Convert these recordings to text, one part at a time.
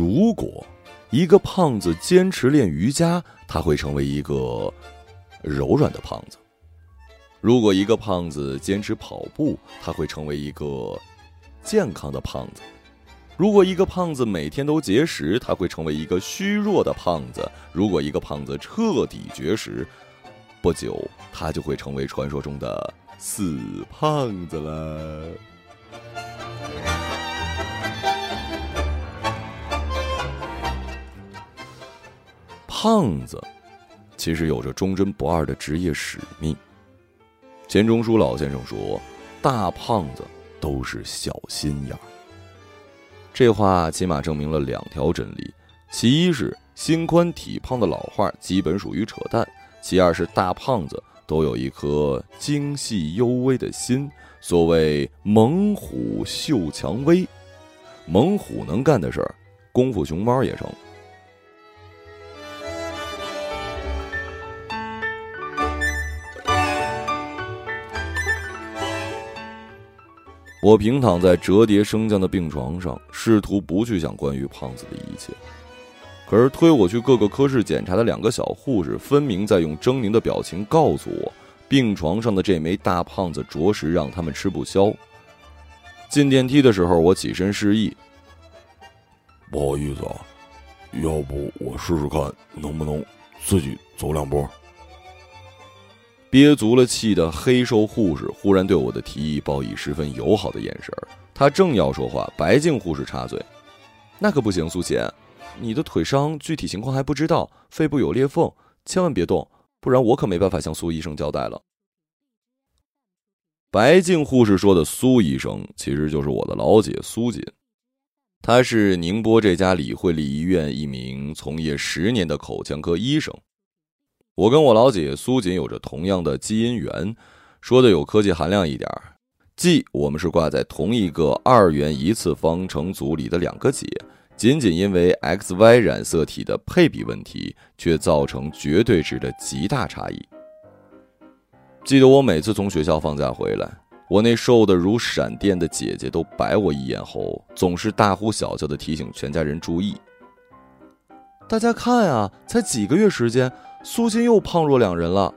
如果一个胖子坚持练瑜伽，他会成为一个柔软的胖子；如果一个胖子坚持跑步，他会成为一个健康的胖子；如果一个胖子每天都节食，他会成为一个虚弱的胖子；如果一个胖子彻底绝食，不久他就会成为传说中的死胖子了。胖子其实有着忠贞不二的职业使命。钱钟书老先生说：“大胖子都是小心眼儿。”这话起码证明了两条真理：其一是心宽体胖的老话基本属于扯淡；其二是大胖子都有一颗精细幽微的心。所谓“猛虎嗅蔷薇”，猛虎能干的事儿，功夫熊猫也成。我平躺在折叠升降的病床上，试图不去想关于胖子的一切。可是推我去各个科室检查的两个小护士，分明在用狰狞的表情告诉我，病床上的这枚大胖子着实让他们吃不消。进电梯的时候，我起身示意：“不好意思啊，要不我试试看能不能自己走两步。”憋足了气的黑瘦护士忽然对我的提议报以十分友好的眼神儿。他正要说话，白净护士插嘴：“那可不行，苏姐，你的腿伤具体情况还不知道，肺部有裂缝，千万别动，不然我可没办法向苏医生交代了。”白净护士说的苏医生，其实就是我的老姐苏锦，她是宁波这家李惠利医院一名从业十年的口腔科医生。我跟我老姐苏锦有着同样的基因源，说的有科技含量一点儿，即我们是挂在同一个二元一次方程组里的两个解，仅仅因为 X Y 染色体的配比问题，却造成绝对值的极大差异。记得我每次从学校放假回来，我那瘦得如闪电的姐姐都白我一眼后，总是大呼小叫的提醒全家人注意。大家看啊，才几个月时间。苏金又胖若两人了。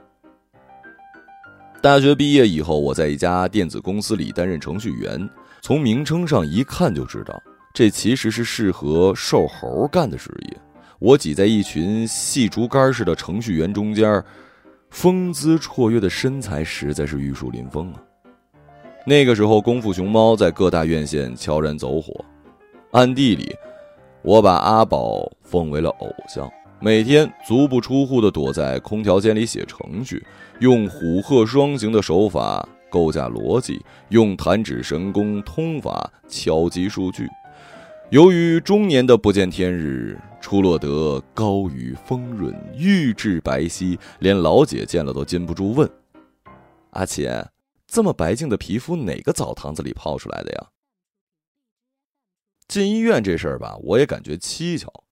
大学毕业以后，我在一家电子公司里担任程序员。从名称上一看就知道，这其实是适合瘦猴干的职业。我挤在一群细竹竿似的程序员中间，风姿绰约的身材实在是玉树临风啊。那个时候，功夫熊猫在各大院线悄然走火，暗地里，我把阿宝奉为了偶像。每天足不出户的躲在空调间里写程序，用虎鹤双形的手法构架逻辑，用弹指神功通法敲击数据。由于中年的不见天日，出落得高于丰润，玉质白皙，连老姐见了都禁不住问：“阿钱，这么白净的皮肤，哪个澡堂子里泡出来的呀？”进医院这事儿吧，我也感觉蹊跷。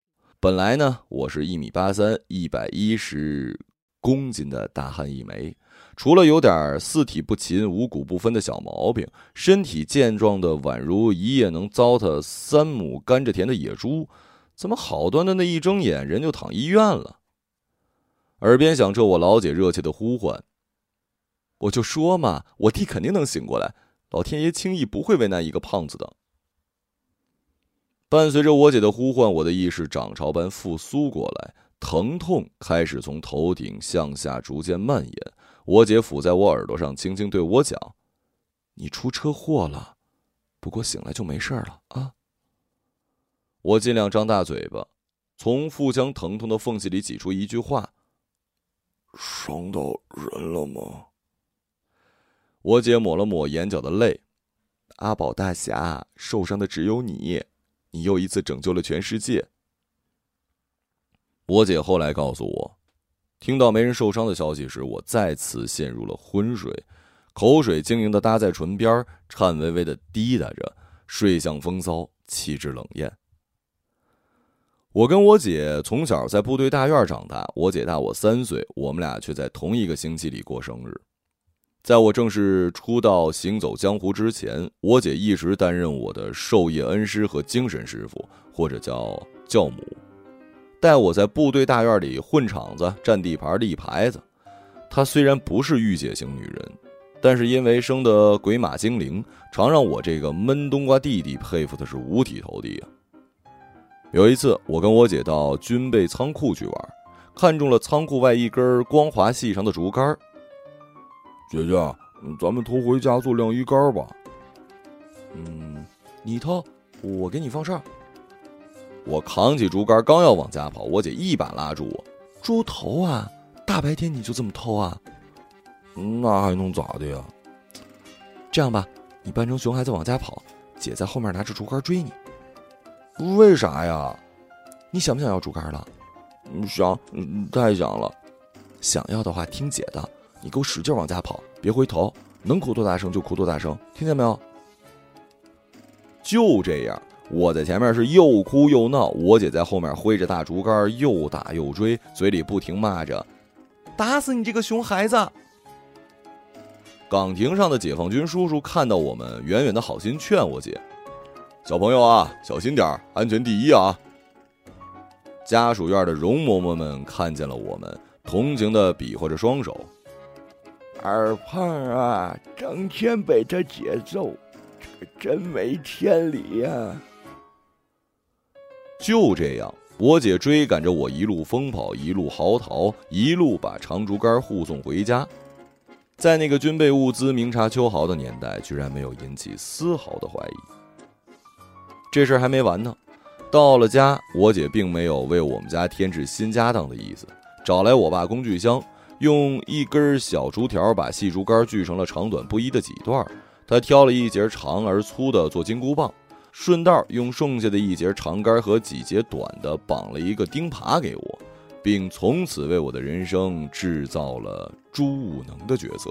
本来呢，我是一米八三，一百一十公斤的大汉一枚，除了有点四体不勤、五谷不分的小毛病，身体健壮的宛如一夜能糟蹋三亩甘蔗田的野猪。怎么好端端的一睁眼，人就躺医院了？耳边响彻我老姐热切的呼唤：“我就说嘛，我弟肯定能醒过来，老天爷轻易不会为难一个胖子的。”伴随着我姐的呼唤，我的意识涨潮般复苏过来，疼痛开始从头顶向下逐渐蔓延。我姐抚在我耳朵上，轻轻对我讲：“你出车祸了，不过醒来就没事了啊。”我尽量张大嘴巴，从腹腔疼痛的缝隙里挤出一句话：“伤到人了吗？”我姐抹了抹眼角的泪：“阿宝大侠，受伤的只有你。”你又一次拯救了全世界。我姐后来告诉我，听到没人受伤的消息时，我再次陷入了昏睡，口水晶莹的搭在唇边，颤巍巍的滴答着，睡相风骚，气质冷艳。我跟我姐从小在部队大院长大，我姐大我三岁，我们俩却在同一个星期里过生日。在我正式出道行走江湖之前，我姐一直担任我的授业恩师和精神师傅，或者叫教母，带我在部队大院里混场子、占地盘、立牌子。她虽然不是御姐型女人，但是因为生的鬼马精灵，常让我这个闷冬瓜弟弟佩服的是五体投地啊。有一次，我跟我姐到军备仓库去玩，看中了仓库外一根光滑细长的竹竿。姐姐，咱们偷回家做晾衣杆吧。嗯，你偷，我给你放哨。我扛起竹竿，刚要往家跑，我姐一把拉住我：“猪头啊！大白天你就这么偷啊？那还能咋的呀？这样吧，你扮成熊孩子往家跑，姐在后面拿着竹竿追你。”为啥呀？你想不想要竹竿了？想，太想了。想要的话，听姐的，你给我使劲往家跑，别回头，能哭多大声就哭多大声，听见没有？就这样，我在前面是又哭又闹，我姐在后面挥着大竹竿又打又追，嘴里不停骂着：“打死你这个熊孩子！”岗亭上的解放军叔叔看到我们，远远的好心劝我姐。小朋友啊，小心点安全第一啊！家属院的容嬷嬷们看见了我们，同情的比划着双手。二胖啊，整天被他姐揍，这个真没天理呀！就这样，我姐追赶着我，一路疯跑，一路嚎啕，一路把长竹竿护送回家。在那个军备物资明察秋毫的年代，居然没有引起丝毫的怀疑。这事还没完呢，到了家，我姐并没有为我们家添置新家当的意思，找来我爸工具箱，用一根小竹条把细竹竿锯成了长短不一的几段。他挑了一节长而粗的做金箍棒，顺道用剩下的一节长杆和几节短的绑了一个钉耙给我，并从此为我的人生制造了朱武能的角色。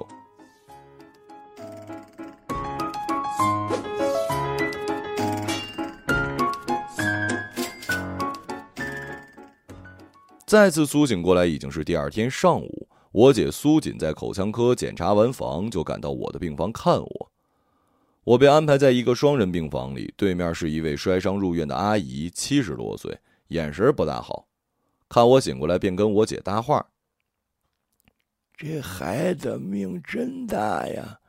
再次苏醒过来已经是第二天上午，我姐苏锦在口腔科检查完房就赶到我的病房看我。我被安排在一个双人病房里，对面是一位摔伤入院的阿姨，七十多岁，眼神不大好。看我醒过来，便跟我姐搭话：“这孩子命真大呀，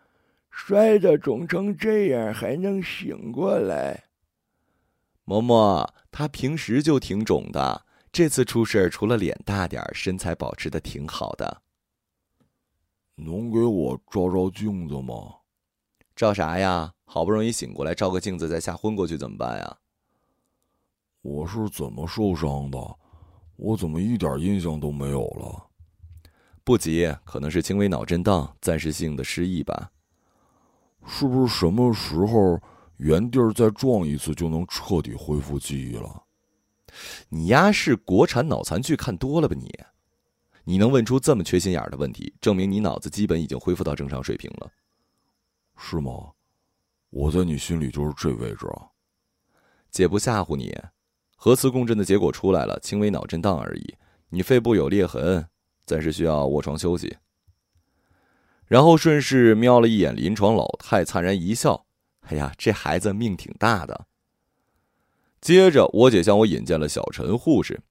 摔得肿成这样还能醒过来。”嬷嬷，他平时就挺肿的。这次出事除了脸大点身材保持的挺好的。照照镜子吗？照啥呀？好不容易醒过来，照个镜子再吓昏过去怎么办呀？我是怎么受伤的？我怎么一点印象都没有了？不急，可能是轻微脑震荡，暂时性的失忆吧。是不是什么时候原地儿再撞一次就能彻底恢复记忆了？你丫是国产脑残剧看多了吧你？你能问出这么缺心眼的问题，证明你脑子基本已经恢复到正常水平了，是吗？我在你心里就是这位置啊。姐不吓唬你，核磁共振的结果出来了，轻微脑震荡而已。你肺部有裂痕，暂时需要卧床休息。然后顺势瞄了一眼临床老太，灿然一笑：“哎呀，这孩子命挺大的。”接着，我姐向我引荐了小陈护士。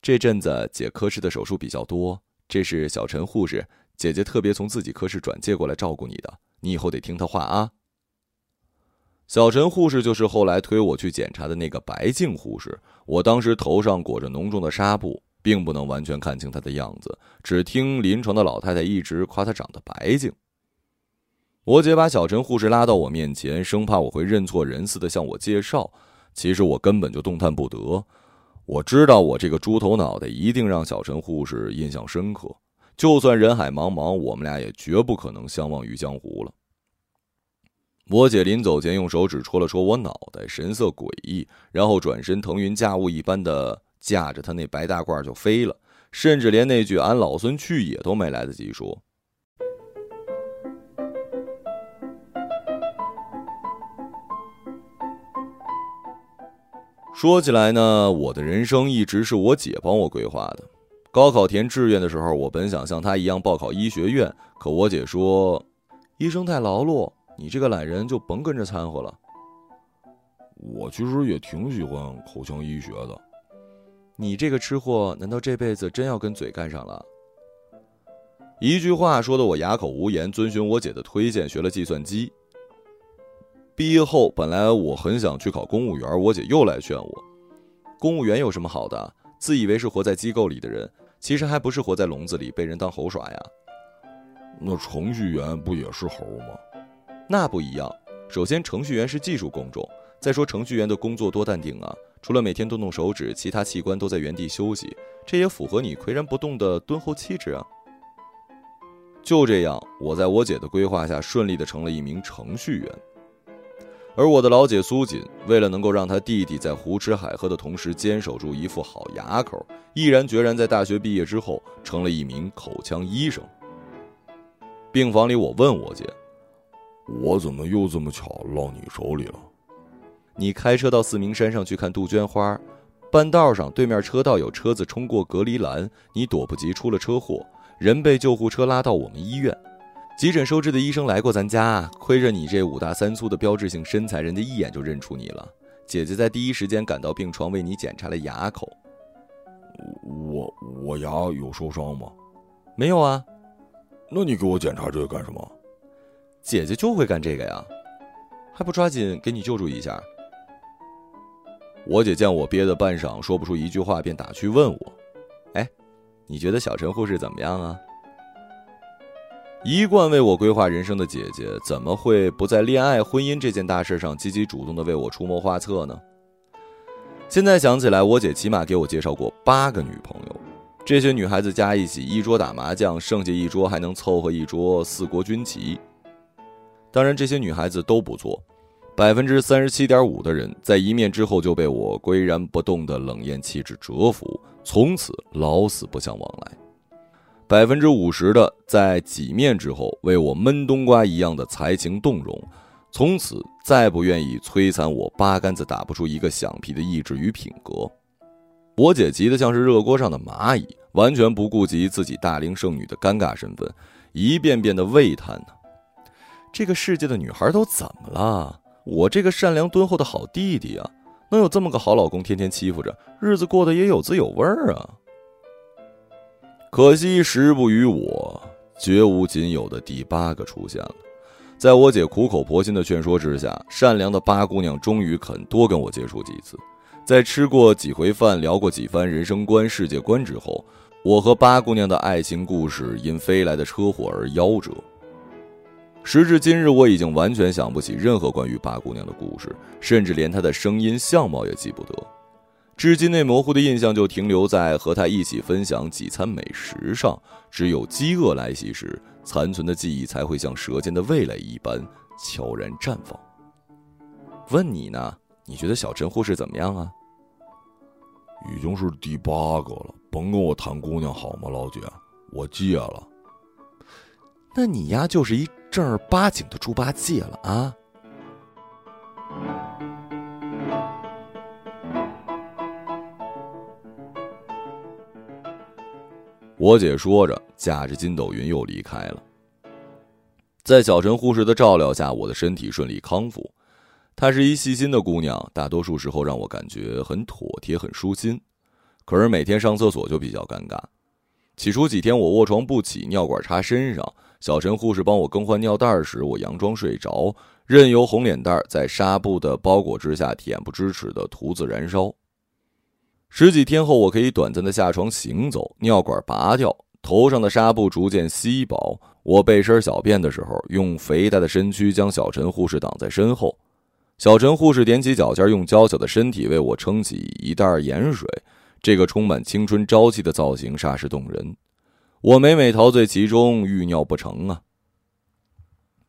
这阵子姐科室的手术比较多，这是小陈护士，姐姐特别从自己科室转介过来照顾你的，你以后得听她话啊。小陈护士就是后来推我去检查的那个白净护士。我当时头上裹着浓重的纱布，并不能完全看清她的样子，只听临床的老太太一直夸她长得白净。我姐把小陈护士拉到我面前，生怕我会认错人似的向我介绍。其实我根本就动弹不得，我知道我这个猪头脑袋一定让小陈护士印象深刻，就算人海茫茫，我们俩也绝不可能相忘于江湖了。我姐临走前用手指戳了戳我脑袋，神色诡异，然后转身腾云驾雾一般的驾着她那白大褂就飞了，甚至连那句“俺老孙去也”都没来得及说。说起来呢，我的人生一直是我姐帮我规划的。高考填志愿的时候，我本想像她一样报考医学院，可我姐说：“医生太劳碌，你这个懒人就甭跟着掺和了。我其实也挺喜欢口腔医学的。你这个吃货，难道这辈子真要跟嘴干上了？一句话说的我哑口无言。遵循我姐的推荐，学了计算机。毕业后，本来我很想去考公务员，我姐又来劝我：公务员有什么好的？自以为是活在机构里的人，其实还不是活在笼子里，被人当猴耍呀。那程序员不也是猴吗？那不一样。首先，程序员是技术工种。再说，程序员的工作多淡定啊，除了每天动动手指，其他器官都在原地休息，这也符合你岿然不动的敦厚气质啊。就这样，我在我姐的规划下，顺利的成了一名程序员。而我的老姐苏锦，为了能够让她弟弟在胡吃海喝的同时坚守住一副好牙口，毅然决然在大学毕业之后，成了一名口腔医生。病房里，我问我姐：“我怎么又这么巧落你手里了？”你开车到四明山上去看杜鹃花，半道上对面车道有车子冲过隔离栏，你躲不及出了车祸，人被救护车拉到我们医院，急诊收治的医生来过咱家，亏着你这五大三粗的标志性身材，人家一眼就认出你了。姐姐在第一时间赶到病床，为你检查了牙口。我我牙有受伤吗？没有啊。那你给我检查这个干什么？姐姐就会干这个呀，还不抓紧给你救助一下？我姐见我憋得半晌说不出一句话，便打趣问我：“哎，你觉得小陈护士怎么样啊？”一贯为我规划人生的姐姐，怎么会不在恋爱、婚姻这件大事上积极主动的为我出谋划策呢？现在想起来，我姐起码给我介绍过八个女朋友。这些女孩子加一起一桌打麻将，剩下一桌还能凑合一桌四国军棋。当然，这些女孩子都不错，百分之三十七点五的人在一面之后就被我岿然不动的冷艳气质折服，从此老死不相往来；百分之五十的在几面之后为我闷冬瓜一样的才情动容，从此再不愿意摧残我八竿子打不出一个响屁的意志与品格。我姐急得像是热锅上的蚂蚁，完全不顾及自己大龄剩女的尴尬身份，一遍遍的喟叹呢。这个世界的女孩都怎么了？我这个善良敦厚的好弟弟啊，能有这么个好老公，天天欺负着，日子过得也有滋有味儿啊。可惜时不与我，绝无仅有的第八个出现了。在我姐苦口婆心的劝说之下，善良的八姑娘终于肯多跟我接触几次。在吃过几回饭、聊过几番人生观、世界观之后，我和八姑娘的爱情故事因飞来的车祸而夭折。时至今日，我已经完全想不起任何关于八姑娘的故事，甚至连她的声音、相貌也记不得。至今，那模糊的印象就停留在和他一起分享几餐美食上。只有饥饿来袭时，残存的记忆才会像舌尖的味蕾一般悄然绽放。问你呢？你觉得小陈护士怎么样啊？已经是第八个了，甭跟我谈姑娘好吗，老姐？我戒了。那你呀，就是一正儿八经的猪八戒了啊！我姐说着，驾着筋斗云又离开了。在小陈护士的照料下，我的身体顺利康复。她是一细心的姑娘，大多数时候让我感觉很妥帖、很舒心。可是每天上厕所就比较尴尬。起初几天我卧床不起，尿管插身上，小陈护士帮我更换尿袋时，我佯装睡着，任由红脸蛋在纱布的包裹之下恬不知耻的独自燃烧。十几天后，我可以短暂的下床行走，尿管拔掉，头上的纱布逐渐稀薄。我背身小便的时候，用肥大的身躯将小陈护士挡在身后。小陈护士踮起脚尖，用娇小的身体为我撑起一袋盐水。这个充满青春朝气的造型煞是动人，我每每陶醉其中，欲尿不成啊。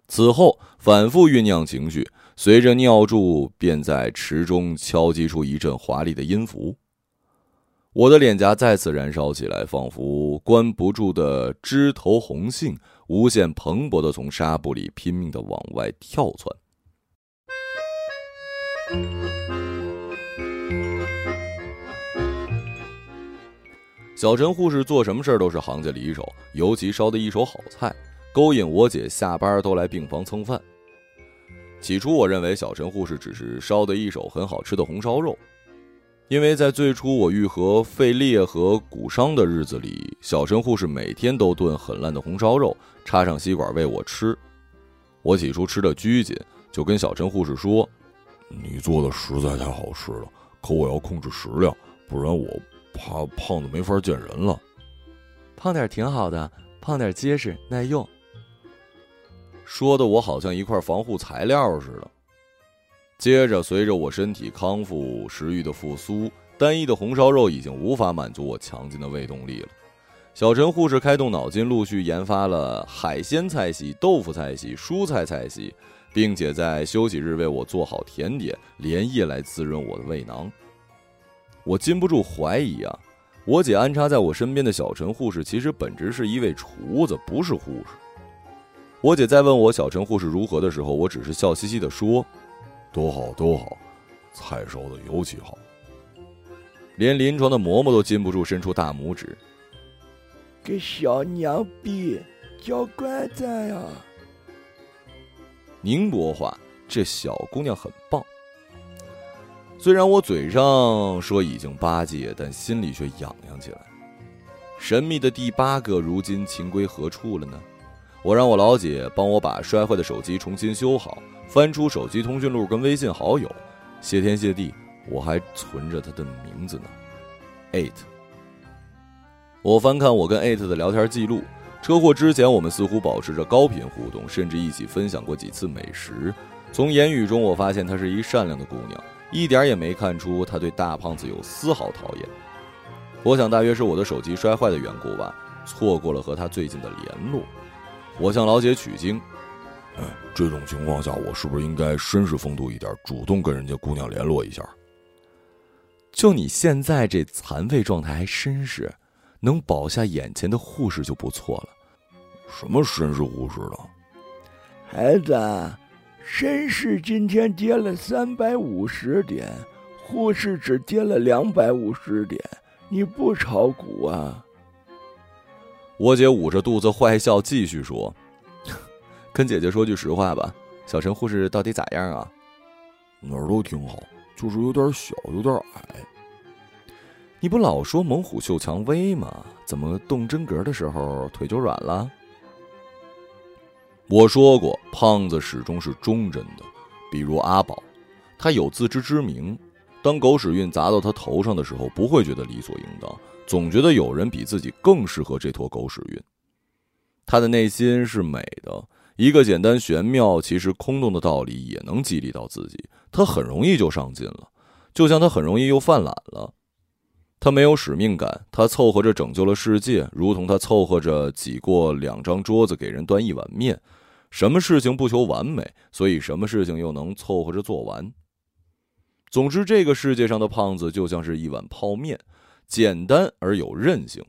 此后反复酝酿情绪，随着尿柱便在池中敲击出一阵华丽的音符。我的脸颊再次燃烧起来，仿佛关不住的枝头红杏，无限蓬勃的从纱布里拼命的往外跳窜。小陈护士做什么事儿都是行家里手，尤其烧的一手好菜，勾引我姐下班都来病房蹭饭。起初我认为小陈护士只是烧的一手很好吃的红烧肉，因为在最初我愈合肺裂和骨伤的日子里，小陈护士每天都炖很烂的红烧肉，插上吸管喂我吃。我起初吃的拘谨，就跟小陈护士说：“你做的实在太好吃了，可我要控制食量，不然我怕胖的没法见人了。胖点挺好的，胖点结实耐用。”说的我好像一块防护材料似的。接着，随着我身体康复、食欲的复苏，单一的红烧肉已经无法满足我强劲的胃动力了。小陈护士开动脑筋，陆续研发了海鲜菜系、豆腐菜系、蔬菜菜系，并且在休息日为我做好甜点，连夜来滋润我的胃囊。我禁不住怀疑啊，我姐安插在我身边的小陈护士，其实本质是一位厨子，不是护士。我姐在问我小陈护士如何的时候，我只是笑嘻嘻地说：“都好，多好，菜烧的尤其好。”连临床的嬷嬷都禁不住伸出大拇指：“个小娘比，教乖仔呀！”宁波话，这小姑娘很棒。虽然我嘴上说已经八戒，但心里却痒痒起来。神秘的第八个，如今情归何处了呢？我让我老姐帮我把摔坏的手机重新修好，翻出手机通讯录跟微信好友，谢天谢地，我还存着他的名字呢，eight。我翻看我跟 eight 的聊天记录，车祸之前我们似乎保持着高频互动，甚至一起分享过几次美食。从言语中我发现她是一善良的姑娘，一点也没看出她对大胖子有丝毫讨厌。我想大约是我的手机摔坏的缘故吧，错过了和她最近的联络。我向老姐取经，哎，这种情况下，我是不是应该绅士风度一点，主动跟人家姑娘联络一下？就你现在这残废状态还绅士，能保下眼前的护士就不错了。什么绅士护士的？孩子，绅士今天跌了三百五十点，护士只跌了两百五十点，你不炒股啊？我姐捂着肚子坏笑，继续说：“跟姐姐说句实话吧，小陈护士到底咋样啊？哪儿都挺好，就是有点小，有点矮。你不老说猛虎嗅蔷薇吗？怎么动真格的时候腿就软了？我说过，胖子始终是忠贞的，比如阿宝，他有自知之明，当狗屎运砸到他头上的时候，不会觉得理所应当。”总觉得有人比自己更适合这坨狗屎运。他的内心是美的，一个简单玄妙、其实空洞的道理也能激励到自己。他很容易就上进了，就像他很容易又犯懒了。他没有使命感，他凑合着拯救了世界，如同他凑合着挤过两张桌子给人端一碗面。什么事情不求完美，所以什么事情又能凑合着做完。总之，这个世界上的胖子就像是一碗泡面。简单而有韧性。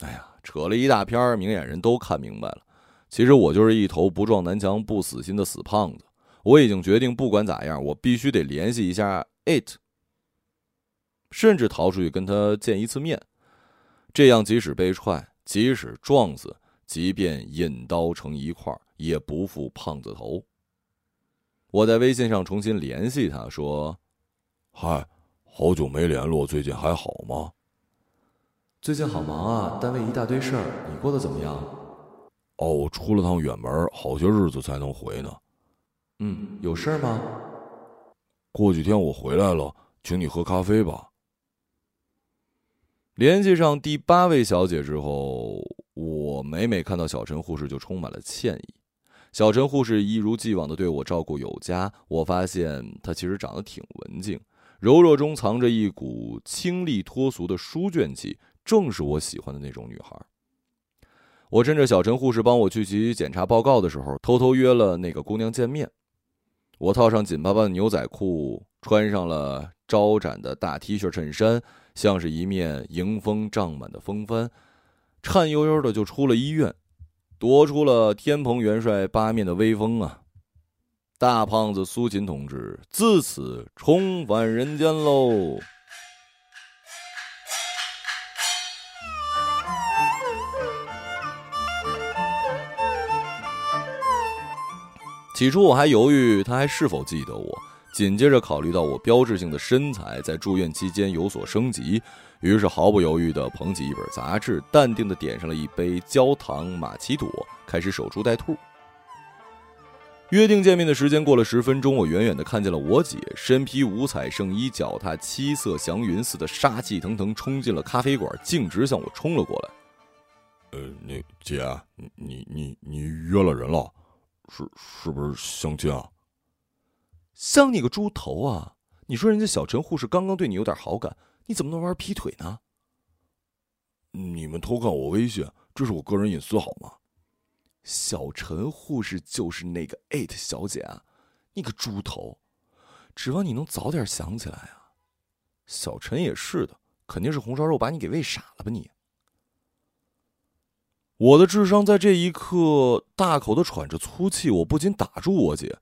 哎呀，扯了一大篇，明眼人都看明白了。其实我就是一头不撞南墙不死心的死胖子。我已经决定，不管咋样，我必须得联系一下 it，甚至逃出去跟他见一次面。这样，即使被踹，即使撞死，即便引刀成一块，也不负胖子头。我在微信上重新联系他，说：“嗨。”好久没联络，最近还好吗？最近好忙啊，单位一大堆事儿。你过得怎么样？哦，我出了趟远门，好些日子才能回呢。嗯，有事儿吗？过几天我回来了，请你喝咖啡吧。联系上第八位小姐之后，我每每看到小陈护士就充满了歉意。小陈护士一如既往的对我照顾有加，我发现她其实长得挺文静。柔弱中藏着一股清丽脱俗的书卷气，正是我喜欢的那种女孩。我趁着小陈护士帮我去取检查报告的时候，偷偷约了那个姑娘见面。我套上紧巴巴的牛仔裤，穿上了招展的大 T 恤衬衫，像是一面迎风胀满的风帆，颤悠悠的就出了医院，夺出了天蓬元帅八面的威风啊！大胖子苏秦同志自此重返人间喽。起初我还犹豫他还是否记得我，紧接着考虑到我标志性的身材在住院期间有所升级，于是毫不犹豫地捧起一本杂志，淡定地点上了一杯焦糖玛奇朵，开始守株待兔。约定见面的时间过了十分钟，我远远的看见了我姐身披五彩圣衣，脚踏七色祥云似的，杀气腾腾冲进了咖啡馆，径直向我冲了过来。呃，那姐，你你你约了人了，是是不是相亲啊？相你个猪头啊！你说人家小陈护士刚刚对你有点好感，你怎么能玩劈腿呢？你们偷看我微信，这是我个人隐私好吗？小陈护士就是那个艾特小姐啊！你个猪头，指望你能早点想起来啊！小陈也是的，肯定是红烧肉把你给喂傻了吧你！我的智商在这一刻大口的喘着粗气，我不禁打住我姐：“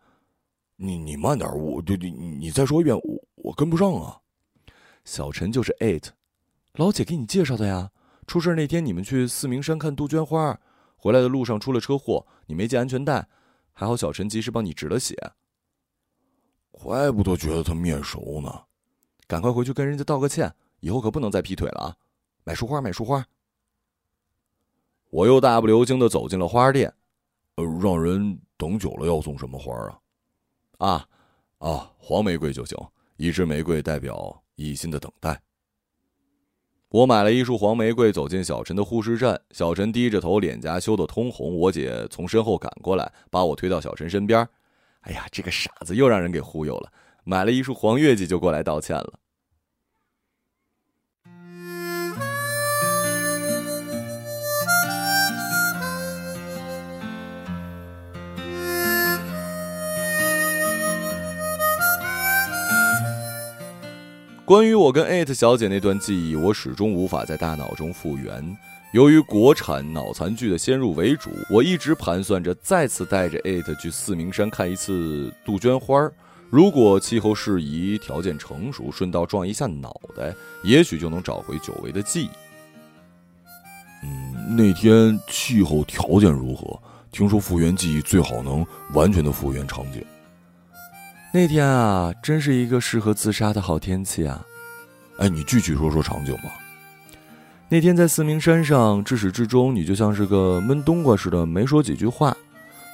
你你慢点，我对你你再说一遍，我我跟不上啊！”小陈就是艾特，老姐给你介绍的呀。出事那天你们去四明山看杜鹃花。回来的路上出了车祸，你没系安全带，还好小陈及时帮你止了血。怪不得觉得他面熟呢，赶快回去跟人家道个歉，以后可不能再劈腿了啊！买束花，买束花。我又大步流星的走进了花店，呃，让人等久了要送什么花啊？啊，啊，黄玫瑰就行，一支玫瑰代表一心的等待。我买了一束黄玫瑰，走进小陈的护士站。小陈低着头，脸颊羞得通红。我姐从身后赶过来，把我推到小陈身边。哎呀，这个傻子又让人给忽悠了，买了一束黄月季就过来道歉了。关于我跟艾特小姐那段记忆，我始终无法在大脑中复原。由于国产脑残剧的先入为主，我一直盘算着再次带着艾特去四明山看一次杜鹃花。如果气候适宜，条件成熟，顺道撞一下脑袋，也许就能找回久违的记忆。嗯，那天气候条件如何？听说复原记忆最好能完全的复原场景。那天啊，真是一个适合自杀的好天气啊！哎，你具体说说场景吧。那天在四明山上，至始至终你就像是个闷冬瓜似的，没说几句话。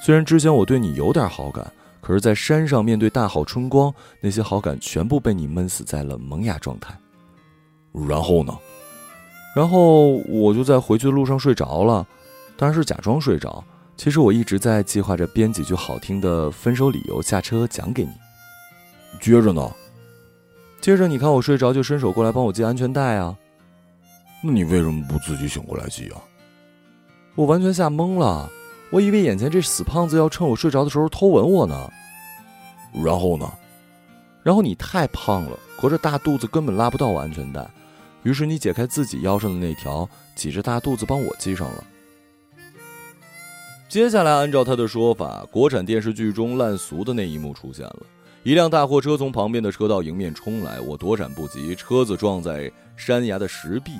虽然之前我对你有点好感，可是，在山上面对大好春光，那些好感全部被你闷死在了萌芽状态。然后呢？然后我就在回去的路上睡着了，当然是假装睡着。其实我一直在计划着编几句好听的分手理由，下车讲给你。接着呢？接着你看我睡着，就伸手过来帮我系安全带啊。那你为什么不自己醒过来系啊？我完全吓懵了，我以为眼前这死胖子要趁我睡着的时候偷吻我呢。然后呢？然后你太胖了，隔着大肚子根本拉不到我安全带，于是你解开自己腰上的那条，挤着大肚子帮我系上了。接下来，按照他的说法，国产电视剧中烂俗的那一幕出现了。一辆大货车从旁边的车道迎面冲来，我躲闪不及，车子撞在山崖的石壁。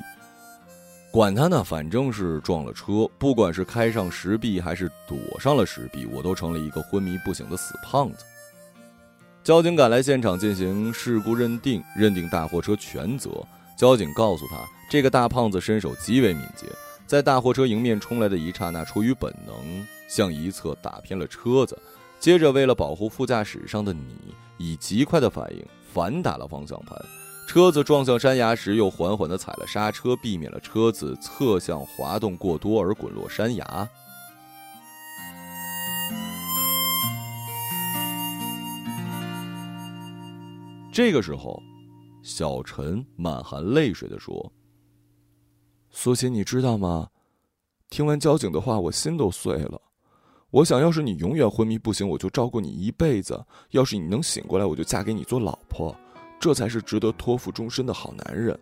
管他呢，反正是撞了车。不管是开上石壁还是躲上了石壁，我都成了一个昏迷不醒的死胖子。交警赶来现场进行事故认定，认定大货车全责。交警告诉他，这个大胖子身手极为敏捷，在大货车迎面冲来的一刹那，出于本能向一侧打偏了车子。接着，为了保护副驾驶上的你，以极快的反应反打了方向盘，车子撞向山崖时，又缓缓地踩了刹车，避免了车子侧向滑动过多而滚落山崖。这个时候，小陈满含泪水地说：“苏欣，你知道吗？听完交警的话，我心都碎了。”我想要是你永远昏迷不醒，我就照顾你一辈子；要是你能醒过来，我就嫁给你做老婆，这才是值得托付终身的好男人。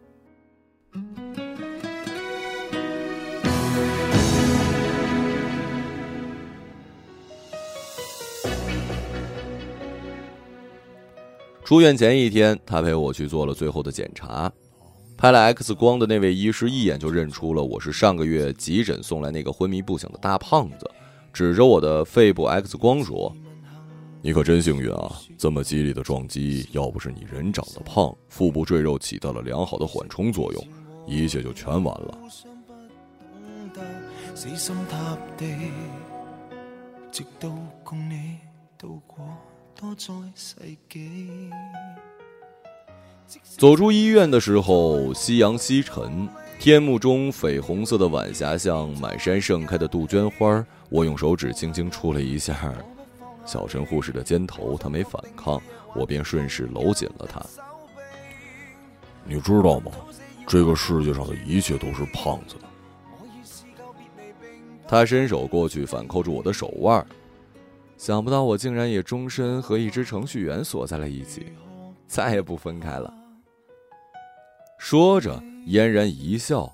出院前一天，他陪我去做了最后的检查，拍了 X 光的那位医师一眼就认出了我是上个月急诊送来那个昏迷不醒的大胖子。指着我的肺部 X 光说：“你可真幸运啊！这么激烈的撞击，要不是你人长得胖，腹部赘肉起到了良好的缓冲作用，一切就全完了。走出医院的时候，夕阳西沉，天幕中绯红色的晚霞像满山盛开的杜鹃花。我用手指轻轻触了一下。小陈护士的肩头，他没反抗，我便顺势搂紧了他。你知道吗？这个世界上的一切都是胖子的。他伸手过去反扣住我的手腕，想不到我竟然也终身和一只程序员锁在了一起，再也不分开了。说着，嫣然一笑，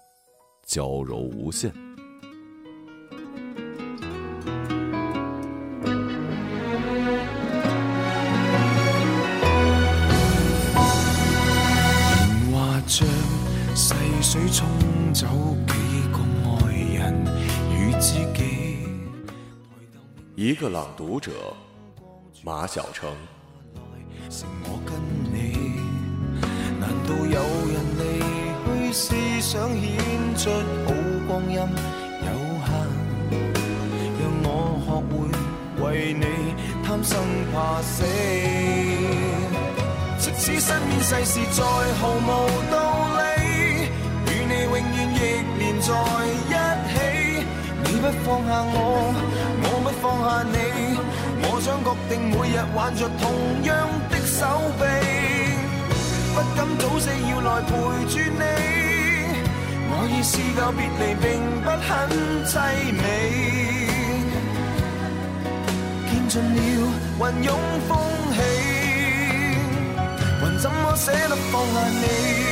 娇柔无限。一个朗读者，马晓成。剩我跟你，难道有人离去是想显出好光阴有限？让我学会为你贪生怕死。即使身边世事再毫无道理。在一起，你不放下我，我放下你。我想确定每日挽着同样的手臂，不敢早死要来陪住你。我已试够别离并不很凄美，见尽了云涌风起，还怎么舍得放下你？